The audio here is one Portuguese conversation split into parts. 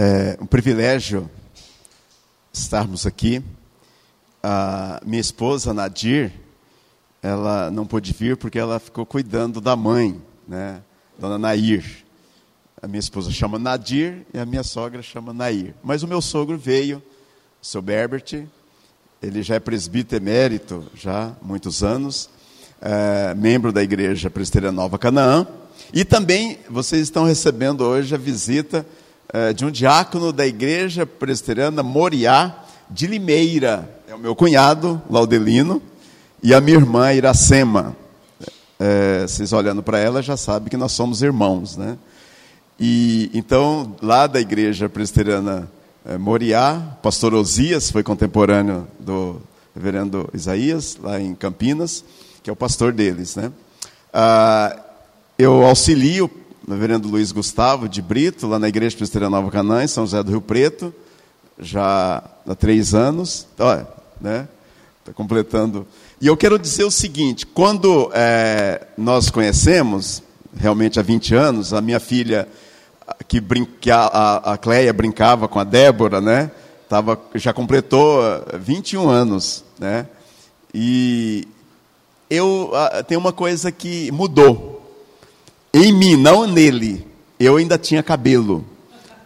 É um privilégio estarmos aqui. A minha esposa, Nadir, ela não pôde vir porque ela ficou cuidando da mãe, né? Dona Nair. A minha esposa chama Nadir e a minha sogra chama Nair. Mas o meu sogro veio, o seu Berbert, ele já é presbítero emérito, já há muitos anos, é, membro da Igreja Presbiteriana Nova Canaã. E também vocês estão recebendo hoje a visita de um diácono da Igreja Presbiteriana Moriá de Limeira. É o meu cunhado, Laudelino, e a minha irmã, Iracema. É, vocês olhando para ela já sabem que nós somos irmãos, né? E então, lá da Igreja Presbiteriana é, Moriá, pastor Osias foi contemporâneo do reverendo Isaías, lá em Campinas, que é o pastor deles, né? Ah, eu auxilio reverendo Luiz Gustavo de Brito, lá na Igreja Presbiteriana Nova Canaã, em São José do Rio Preto, já há três anos, olha, né? Está completando. E eu quero dizer o seguinte: quando é, nós conhecemos, realmente há 20 anos, a minha filha, que, brinca, a, a Cleia brincava com a Débora, né? Tava, já completou 21 anos, né? E eu tem uma coisa que mudou em mim, não nele. Eu ainda tinha cabelo.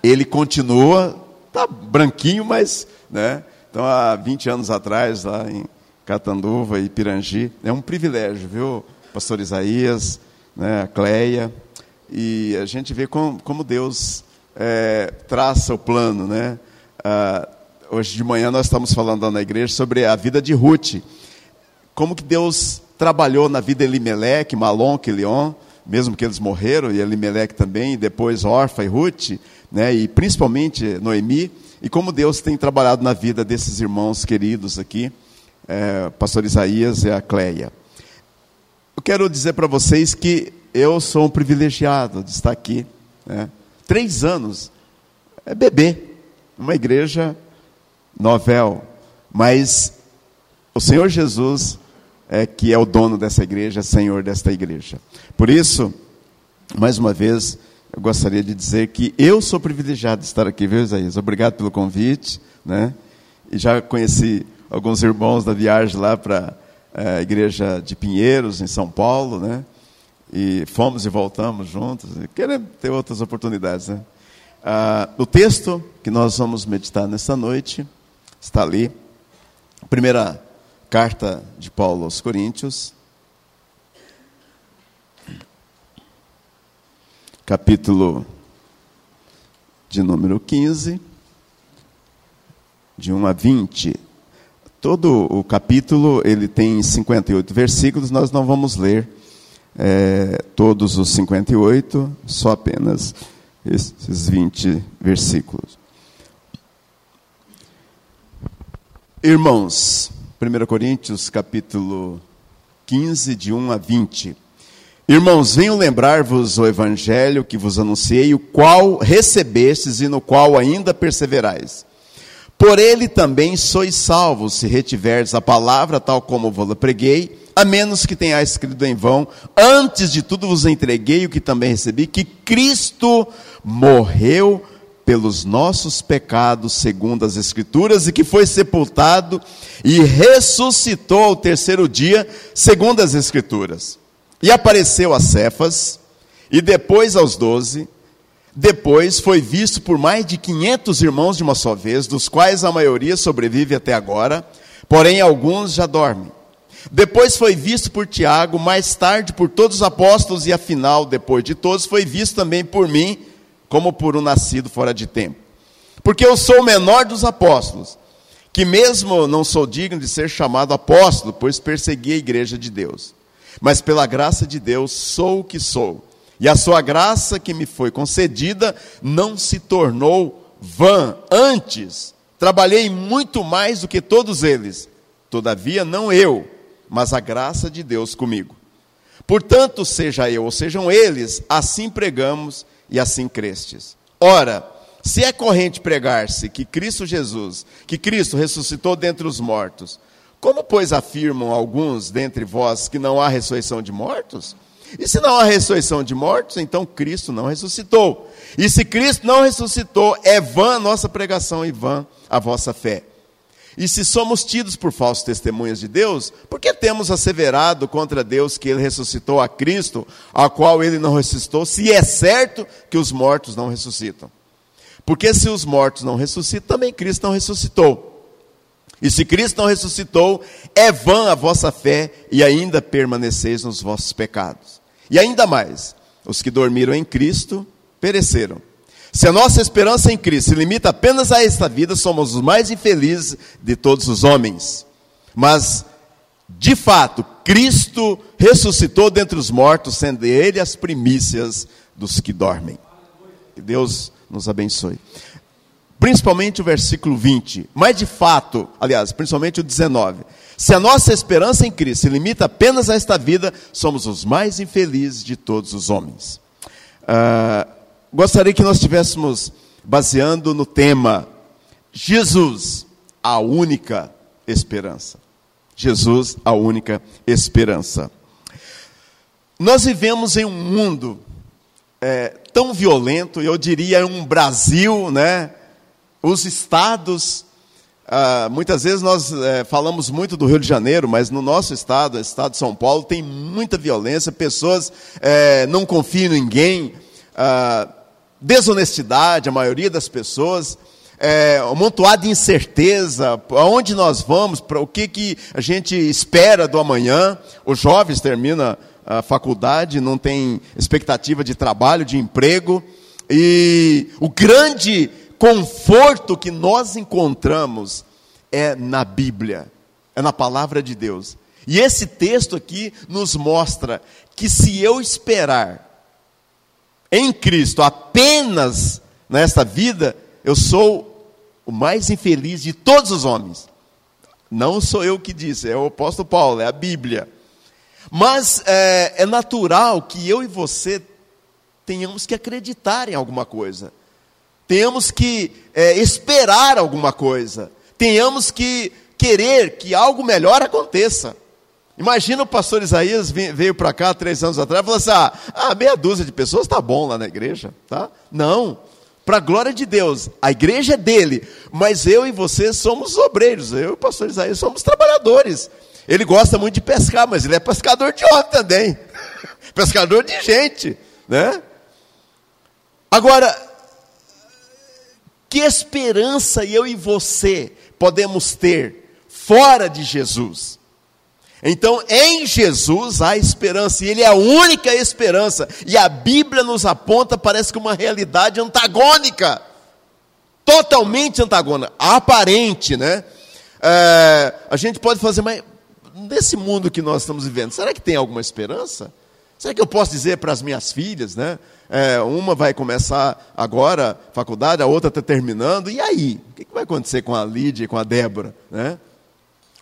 Ele continua, tá branquinho, mas, né? Então, há 20 anos atrás, lá em Catanduva e Pirangi, é um privilégio, viu? Pastor Isaías, né, a Cleia, e a gente vê como, como Deus é, traça o plano, né? Ah, hoje de manhã nós estamos falando na igreja sobre a vida de Ruth, como que Deus trabalhou na vida de Elimelech, Malon, Quilion, mesmo que eles morreram, e Elimelech também, e depois Orfa e Ruth, né, e principalmente Noemi, e como Deus tem trabalhado na vida desses irmãos queridos aqui, é, pastor Isaías e a Cleia. Eu quero dizer para vocês que eu sou um privilegiado de estar aqui. Né? Três anos, é bebê, uma igreja novel, mas o Senhor Jesus é, que é o dono dessa igreja, é senhor desta igreja. Por isso, mais uma vez, eu gostaria de dizer que eu sou privilegiado de estar aqui, viu, Isaías? Obrigado pelo convite, né? E já conheci alguns irmãos da viagem lá para é, a igreja de Pinheiros, em São Paulo, né? E fomos e voltamos juntos. Queremos ter outras oportunidades, né? Ah, o texto que nós vamos meditar nessa noite está ali. Primeira Carta de Paulo aos Coríntios, capítulo de número 15, de 1 a 20. Todo o capítulo ele tem 58 versículos, nós não vamos ler é, todos os 58, só apenas esses 20 versículos. Irmãos, 1 Coríntios capítulo 15, de 1 a 20. Irmãos, venho lembrar-vos o evangelho que vos anunciei, o qual recebestes e no qual ainda perseverais. Por ele também sois salvos, se retiverdes a palavra tal como vos preguei, a menos que tenhais escrito em vão. Antes de tudo vos entreguei o que também recebi, que Cristo morreu pelos nossos pecados, segundo as Escrituras, e que foi sepultado e ressuscitou ao terceiro dia, segundo as Escrituras. E apareceu a Cefas, e depois aos doze, depois foi visto por mais de quinhentos irmãos de uma só vez, dos quais a maioria sobrevive até agora, porém alguns já dormem. Depois foi visto por Tiago, mais tarde por todos os apóstolos, e afinal, depois de todos, foi visto também por mim, como por um nascido fora de tempo. Porque eu sou o menor dos apóstolos, que mesmo não sou digno de ser chamado apóstolo, pois persegui a igreja de Deus. Mas pela graça de Deus sou o que sou. E a sua graça que me foi concedida não se tornou vã. Antes, trabalhei muito mais do que todos eles. Todavia, não eu, mas a graça de Deus comigo. Portanto, seja eu ou sejam eles, assim pregamos e assim crestes. Ora, se é corrente pregar-se que Cristo Jesus, que Cristo ressuscitou dentre os mortos, como, pois, afirmam alguns dentre vós que não há ressurreição de mortos? E se não há ressurreição de mortos, então Cristo não ressuscitou. E se Cristo não ressuscitou, é vã a nossa pregação e vã a vossa fé. E se somos tidos por falsos testemunhas de Deus, por que temos asseverado contra Deus que ele ressuscitou a Cristo, a qual ele não ressuscitou, se é certo que os mortos não ressuscitam? Porque se os mortos não ressuscitam, também Cristo não ressuscitou. E se Cristo não ressuscitou, é vã a vossa fé e ainda permaneceis nos vossos pecados. E ainda mais, os que dormiram em Cristo pereceram. Se a nossa esperança em Cristo se limita apenas a esta vida, somos os mais infelizes de todos os homens. Mas, de fato, Cristo ressuscitou dentre os mortos, sendo Ele as primícias dos que dormem. Que Deus nos abençoe. Principalmente o versículo 20. Mas de fato, aliás, principalmente o 19. Se a nossa esperança em Cristo se limita apenas a esta vida, somos os mais infelizes de todos os homens. Uh, gostaria que nós estivéssemos baseando no tema Jesus, a única esperança. Jesus, a única esperança. Nós vivemos em um mundo é, tão violento, eu diria um Brasil, né? Os estados, ah, muitas vezes nós é, falamos muito do Rio de Janeiro, mas no nosso estado, o estado de São Paulo, tem muita violência, pessoas é, não confiam em ninguém, ah, desonestidade, a maioria das pessoas, é, montoado de incerteza, aonde nós vamos, para o que, que a gente espera do amanhã. Os jovens terminam a faculdade, não tem expectativa de trabalho, de emprego. E o grande conforto que nós encontramos é na Bíblia, é na palavra de Deus. E esse texto aqui nos mostra que se eu esperar em Cristo apenas nesta vida, eu sou o mais infeliz de todos os homens. Não sou eu que disse, é o apóstolo Paulo, é a Bíblia. Mas é, é natural que eu e você tenhamos que acreditar em alguma coisa, tenhamos que é, esperar alguma coisa, tenhamos que querer que algo melhor aconteça. Imagina o pastor Isaías veio para cá três anos atrás e falou assim: ah, ah, meia dúzia de pessoas está bom lá na igreja, tá? Não, para a glória de Deus, a igreja é dele, mas eu e você somos obreiros, eu e o pastor Isaías somos trabalhadores. Ele gosta muito de pescar, mas ele é pescador de homem também. pescador de gente, né? Agora, que esperança eu e você podemos ter fora de Jesus? Então, em Jesus há esperança, e Ele é a única esperança, e a Bíblia nos aponta, parece que uma realidade antagônica, totalmente antagônica, aparente, né? É, a gente pode fazer, mas nesse mundo que nós estamos vivendo, será que tem alguma esperança? Será que eu posso dizer para as minhas filhas, né? É, uma vai começar agora faculdade, a outra está terminando, e aí? O que vai acontecer com a Lídia e com a Débora? Né?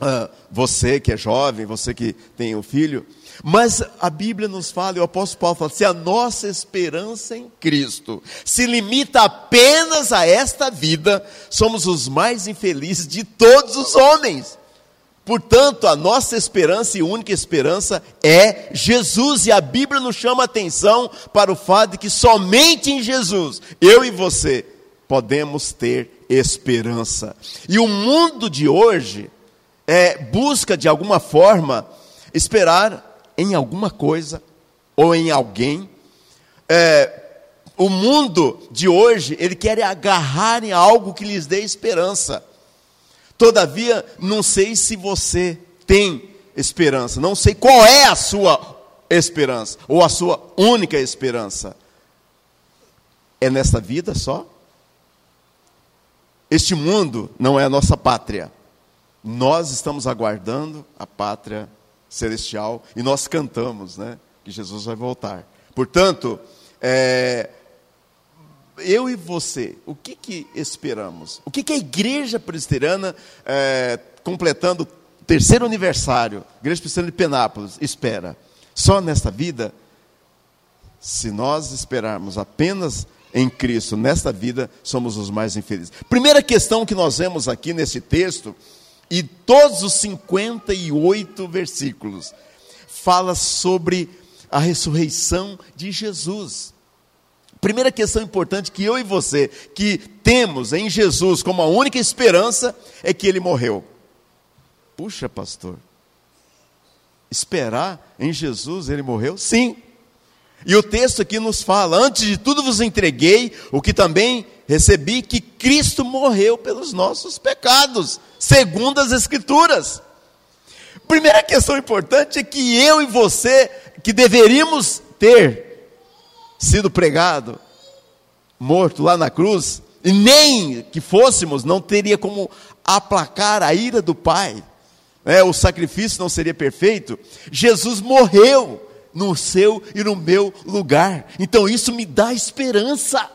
Ah, você que é jovem, você que tem um filho. Mas a Bíblia nos fala, e o apóstolo Paulo fala, se a nossa esperança em Cristo se limita apenas a esta vida, somos os mais infelizes de todos os homens. Portanto, a nossa esperança e única esperança é Jesus, e a Bíblia nos chama a atenção para o fato de que somente em Jesus, eu e você, podemos ter esperança. E o mundo de hoje é, busca, de alguma forma, esperar em alguma coisa ou em alguém. É, o mundo de hoje, ele quer agarrar em algo que lhes dê esperança. Todavia, não sei se você tem esperança, não sei qual é a sua esperança, ou a sua única esperança. É nessa vida só? Este mundo não é a nossa pátria. Nós estamos aguardando a pátria celestial e nós cantamos, né? Que Jesus vai voltar. Portanto, é, eu e você, o que, que esperamos? O que, que a igreja presbiteriana, é, completando o terceiro aniversário, igreja presbiteriana de Penápolis, espera? Só nesta vida? Se nós esperarmos apenas em Cristo nesta vida, somos os mais infelizes. Primeira questão que nós vemos aqui nesse texto, e todos os 58 versículos, fala sobre a ressurreição de Jesus. Primeira questão importante que eu e você, que temos em Jesus como a única esperança, é que ele morreu. Puxa, pastor, esperar em Jesus, ele morreu? Sim. E o texto aqui nos fala: Antes de tudo vos entreguei, o que também recebi, que Cristo morreu pelos nossos pecados, segundo as Escrituras. Primeira questão importante é que eu e você, que deveríamos ter sido pregado, morto lá na cruz, e nem que fôssemos, não teria como aplacar a ira do Pai, é, o sacrifício não seria perfeito. Jesus morreu no seu e no meu lugar, então isso me dá esperança.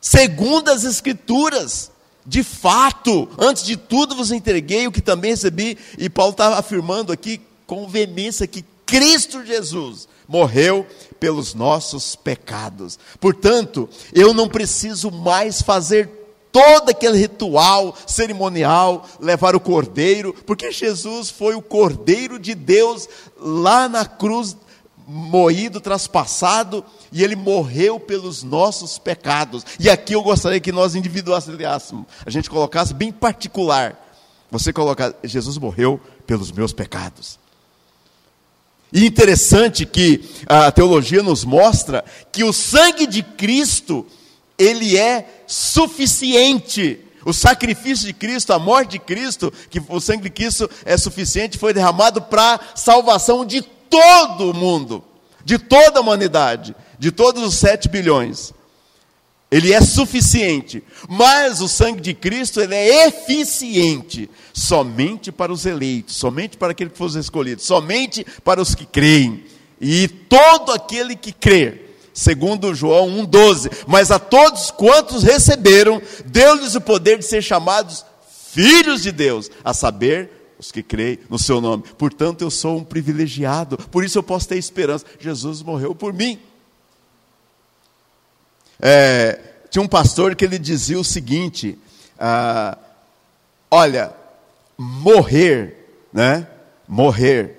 Segundo as Escrituras, de fato, antes de tudo vos entreguei o que também recebi, e Paulo está afirmando aqui com veemência que Cristo Jesus morreu pelos nossos pecados. Portanto, eu não preciso mais fazer todo aquele ritual cerimonial, levar o cordeiro, porque Jesus foi o cordeiro de Deus lá na cruz, moído, traspassado, e ele morreu pelos nossos pecados. E aqui eu gostaria que nós individuássemos, a gente colocasse bem particular. Você colocar, Jesus morreu pelos meus pecados. E interessante que a teologia nos mostra que o sangue de Cristo, ele é suficiente. O sacrifício de Cristo, a morte de Cristo, que o sangue de Cristo é suficiente, foi derramado para salvação de todo o mundo, de toda a humanidade, de todos os sete bilhões. Ele é suficiente, mas o sangue de Cristo ele é eficiente somente para os eleitos, somente para aquele que fosse escolhido, somente para os que creem. E todo aquele que crê, segundo João 1,12, mas a todos quantos receberam, deu-lhes o poder de ser chamados filhos de Deus, a saber, os que creem no seu nome. Portanto, eu sou um privilegiado, por isso eu posso ter esperança. Jesus morreu por mim. É, tinha um pastor que ele dizia o seguinte: ah, olha, morrer, né? Morrer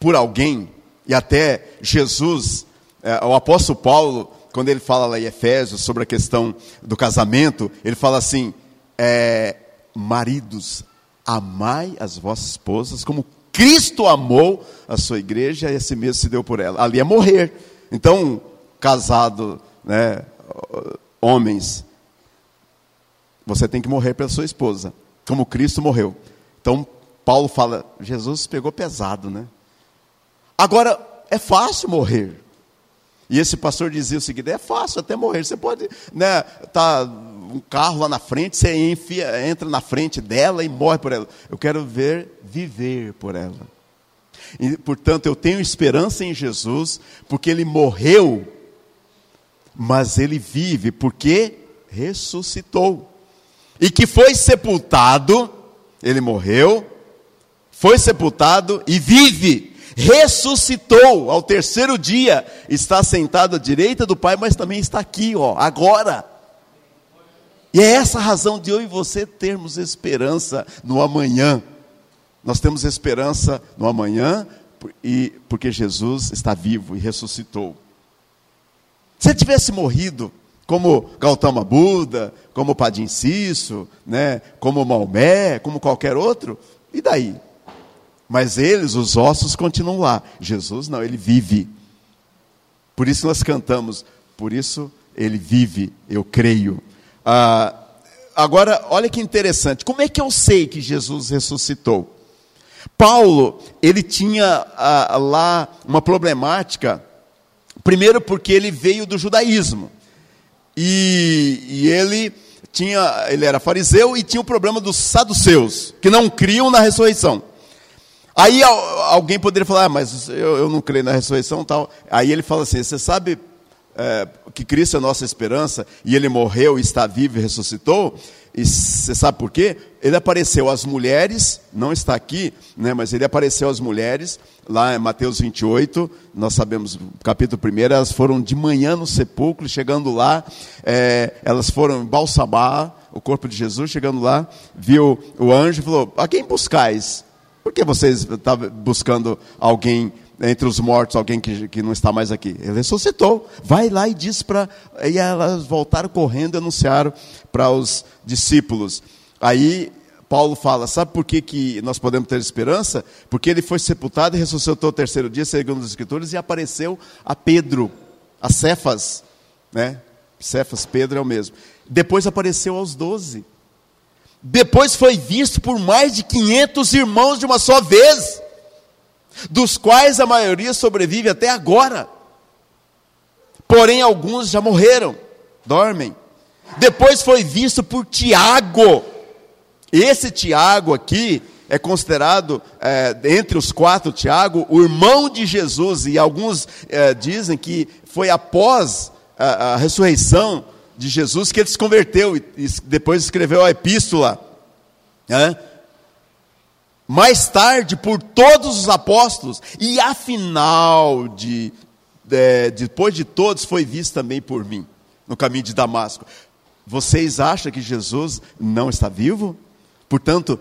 por alguém, e até Jesus, é, o apóstolo Paulo, quando ele fala lá em Efésios sobre a questão do casamento, ele fala assim: é, maridos, amai as vossas esposas como Cristo amou a sua igreja e a si mesmo se deu por ela. Ali é morrer. Então, casado né, homens, você tem que morrer pela sua esposa, como Cristo morreu. Então, Paulo fala, Jesus pegou pesado, né? Agora, é fácil morrer. E esse pastor dizia o seguinte: é fácil até morrer. Você pode, né, tá um carro lá na frente, você enfia, entra na frente dela e morre por ela. Eu quero ver viver por ela. E, portanto, eu tenho esperança em Jesus, porque ele morreu mas ele vive porque ressuscitou. E que foi sepultado, ele morreu, foi sepultado e vive, ressuscitou ao terceiro dia, está sentado à direita do Pai, mas também está aqui, ó, agora. E é essa a razão de eu e você termos esperança no amanhã. Nós temos esperança no amanhã e porque Jesus está vivo e ressuscitou. Se ele tivesse morrido, como Gautama Buda, como Padim Cisso, né, como Maomé, como qualquer outro, e daí? Mas eles, os ossos, continuam lá. Jesus não, ele vive. Por isso nós cantamos, por isso ele vive, eu creio. Ah, agora, olha que interessante, como é que eu sei que Jesus ressuscitou? Paulo, ele tinha ah, lá uma problemática Primeiro, porque ele veio do judaísmo. E, e, ele tinha, ele era fariseu e tinha o problema dos saduceus, que não criam na ressurreição. Aí alguém poderia falar, ah, mas eu, eu, não creio na ressurreição tal. Aí ele fala assim: você sabe é, que Cristo é a nossa esperança e ele morreu, está vivo e ressuscitou? E você sabe por quê? Ele apareceu às mulheres, não está aqui, né, mas ele apareceu às mulheres, lá em Mateus 28, nós sabemos, capítulo 1, elas foram de manhã no sepulcro, chegando lá, é, elas foram balsamar o corpo de Jesus, chegando lá, viu o anjo e falou: A quem buscais? Por que vocês estavam buscando alguém entre os mortos alguém que, que não está mais aqui. Ele ressuscitou. Vai lá e diz para. E elas voltaram correndo e anunciaram para os discípulos. Aí Paulo fala: sabe por que, que nós podemos ter esperança? Porque ele foi sepultado e ressuscitou o terceiro dia, segundo as Escrituras, e apareceu a Pedro, a Cefas. Né? Cefas, Pedro é o mesmo. Depois apareceu aos doze. Depois foi visto por mais de 500 irmãos de uma só vez dos quais a maioria sobrevive até agora. Porém, alguns já morreram, dormem. Depois foi visto por Tiago. Esse Tiago aqui é considerado, é, entre os quatro Tiago, o irmão de Jesus, e alguns é, dizem que foi após a, a, ressurreição de Jesus que ele se converteu e, e depois escreveu a epístola. Né? Mais tarde por todos os apóstolos, e afinal de, de, depois de todos foi visto também por mim, no caminho de Damasco. Vocês acham que Jesus não está vivo? Portanto,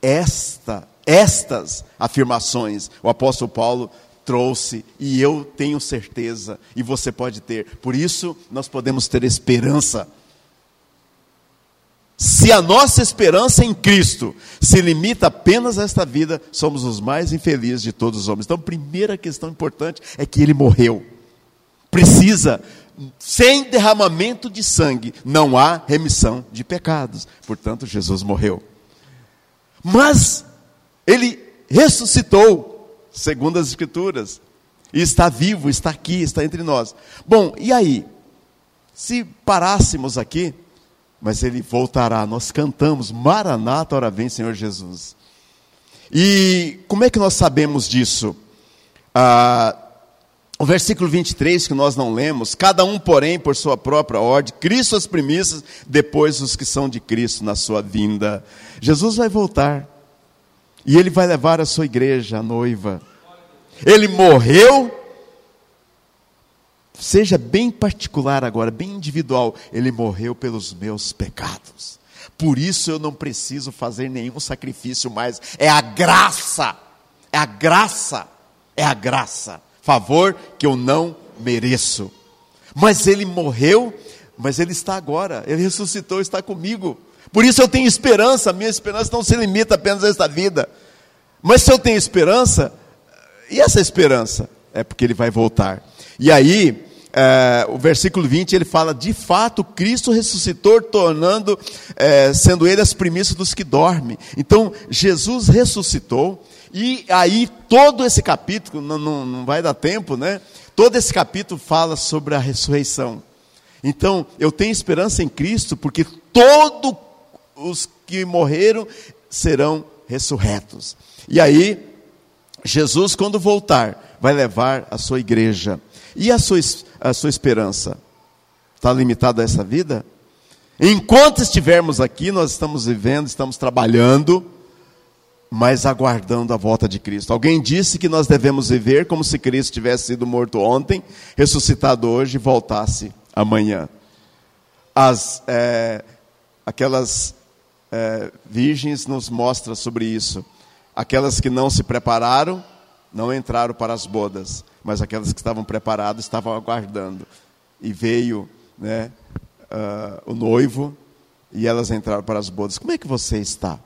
esta, estas afirmações o apóstolo Paulo trouxe e eu tenho certeza e você pode ter. Por isso nós podemos ter esperança se a nossa esperança em Cristo se limita apenas a esta vida, somos os mais infelizes de todos os homens. Então, a primeira questão importante é que ele morreu. Precisa, sem derramamento de sangue, não há remissão de pecados. Portanto, Jesus morreu. Mas ele ressuscitou, segundo as Escrituras, e está vivo, está aqui, está entre nós. Bom, e aí? Se parássemos aqui, mas ele voltará. Nós cantamos, Maranata, ora vem, Senhor Jesus. E como é que nós sabemos disso? Ah, o versículo 23 que nós não lemos, cada um, porém, por sua própria ordem, Cristo as primícias, depois os que são de Cristo na sua vinda. Jesus vai voltar e ele vai levar a sua igreja, a noiva. Ele morreu Seja bem particular agora, bem individual. Ele morreu pelos meus pecados. Por isso eu não preciso fazer nenhum sacrifício mais. É a graça. É a graça. É a graça. Favor que eu não mereço. Mas ele morreu, mas ele está agora. Ele ressuscitou, está comigo. Por isso eu tenho esperança. Minha esperança não se limita apenas a esta vida. Mas se eu tenho esperança, e essa esperança? É porque ele vai voltar. E aí, é, o versículo 20 ele fala: de fato, Cristo ressuscitou, tornando, é, sendo ele as primícias dos que dormem. Então, Jesus ressuscitou, e aí todo esse capítulo, não, não, não vai dar tempo, né? Todo esse capítulo fala sobre a ressurreição. Então, eu tenho esperança em Cristo, porque todos os que morreram serão ressurretos. E aí, Jesus, quando voltar, vai levar a sua igreja. E a sua, a sua esperança? Está limitada a essa vida? Enquanto estivermos aqui, nós estamos vivendo, estamos trabalhando, mas aguardando a volta de Cristo. Alguém disse que nós devemos viver como se Cristo tivesse sido morto ontem, ressuscitado hoje e voltasse amanhã. As, é, aquelas é, virgens nos mostram sobre isso. Aquelas que não se prepararam, não entraram para as bodas mas aquelas que estavam preparadas estavam aguardando. E veio né, uh, o noivo e elas entraram para as bodas. Como é que você está?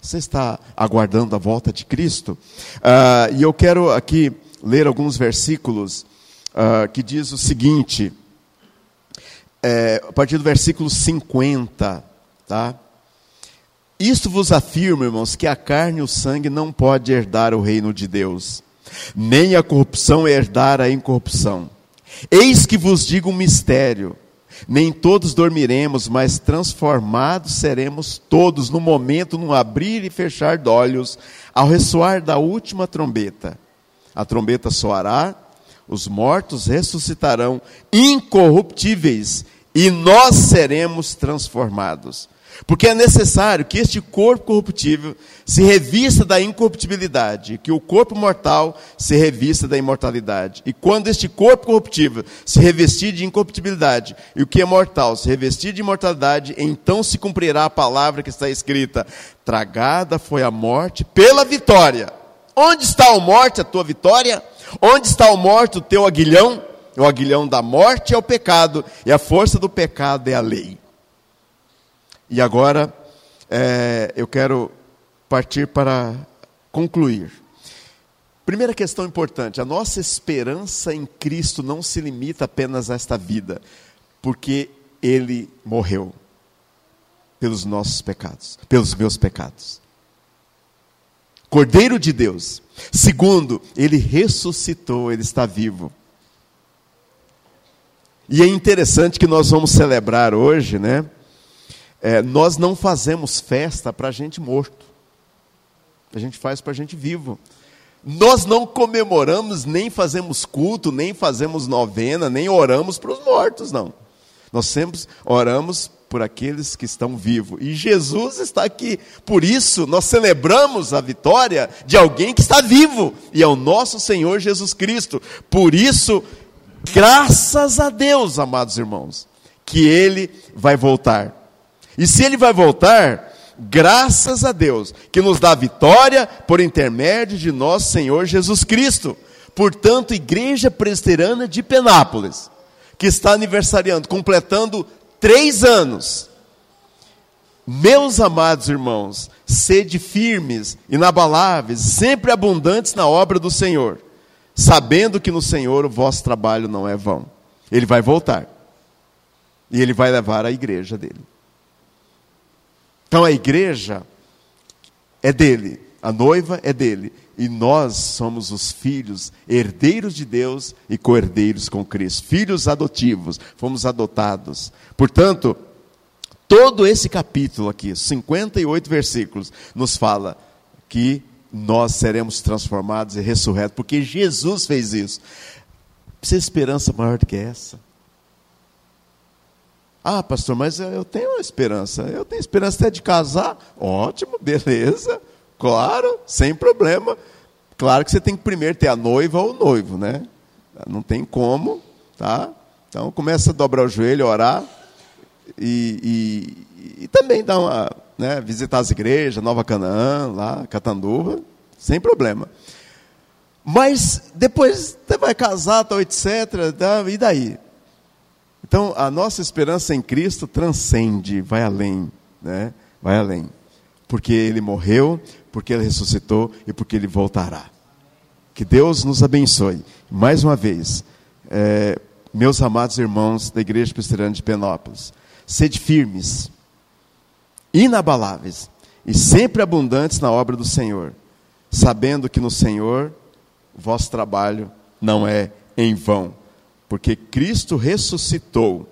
Você está aguardando a volta de Cristo? Uh, e eu quero aqui ler alguns versículos uh, que diz o seguinte, é, a partir do versículo 50, tá? Isto vos afirma, irmãos, que a carne e o sangue não pode herdar o reino de Deus nem a corrupção herdar a incorrupção. Eis que vos digo um mistério: nem todos dormiremos, mas transformados seremos todos no momento, no abrir e fechar de olhos, ao ressoar da última trombeta. A trombeta soará, os mortos ressuscitarão incorruptíveis, e nós seremos transformados. Porque é necessário que este corpo corruptível se revista da incorruptibilidade, que o corpo mortal se revista da imortalidade. E quando este corpo corruptível se revestir de incorruptibilidade, e o que é mortal se revestir de imortalidade, então se cumprirá a palavra que está escrita: tragada foi a morte pela vitória. Onde está a morte, a tua vitória? Onde está a morte, o teu aguilhão? O aguilhão da morte é o pecado, e a força do pecado é a lei. E agora, é, eu quero partir para concluir. Primeira questão importante: a nossa esperança em Cristo não se limita apenas a esta vida, porque Ele morreu pelos nossos pecados, pelos meus pecados. Cordeiro de Deus. Segundo, Ele ressuscitou, Ele está vivo. E é interessante que nós vamos celebrar hoje, né? É, nós não fazemos festa para gente morto, a gente faz para gente vivo. Nós não comemoramos, nem fazemos culto, nem fazemos novena, nem oramos para os mortos, não. Nós sempre oramos por aqueles que estão vivos. E Jesus está aqui. Por isso, nós celebramos a vitória de alguém que está vivo. E é o nosso Senhor Jesus Cristo. Por isso, graças a Deus, amados irmãos, que Ele vai voltar. E se Ele vai voltar, graças a Deus, que nos dá vitória por intermédio de nosso Senhor Jesus Cristo. Portanto, Igreja Presbiteriana de Penápolis, que está aniversariando, completando três anos. Meus amados irmãos, sede firmes, inabaláveis, sempre abundantes na obra do Senhor, sabendo que no Senhor o vosso trabalho não é vão. Ele vai voltar. E ele vai levar a igreja dele. Então a igreja é dele, a noiva é dele, e nós somos os filhos, herdeiros de Deus e co-herdeiros com Cristo, filhos adotivos, fomos adotados. Portanto, todo esse capítulo aqui, 58 versículos, nos fala que nós seremos transformados e ressurretos, porque Jesus fez isso. Precisa esperança maior do que essa? Ah, pastor, mas eu tenho uma esperança. Eu tenho esperança até de casar. Ótimo, beleza. Claro, sem problema. Claro que você tem que primeiro ter a noiva ou o noivo, né? Não tem como, tá? Então começa a dobrar o joelho, orar e, e, e também dar uma, né, visitar as igrejas, Nova Canaã, lá, Catanduva, sem problema. Mas depois você vai casar, tal, etc. Tá, e daí? Então, a nossa esperança em Cristo transcende, vai além, né? Vai além. Porque ele morreu, porque ele ressuscitou e porque ele voltará. Que Deus nos abençoe. Mais uma vez, é, meus amados irmãos da Igreja Presbiteriana de Penópolis, sede firmes, inabaláveis e sempre abundantes na obra do Senhor, sabendo que no Senhor vosso trabalho não é em vão porque Cristo ressuscitou.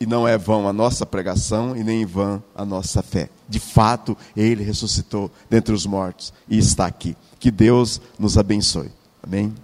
E não é vão a nossa pregação e nem em vão a nossa fé. De fato, Ele ressuscitou dentre os mortos e está aqui. Que Deus nos abençoe. Amém?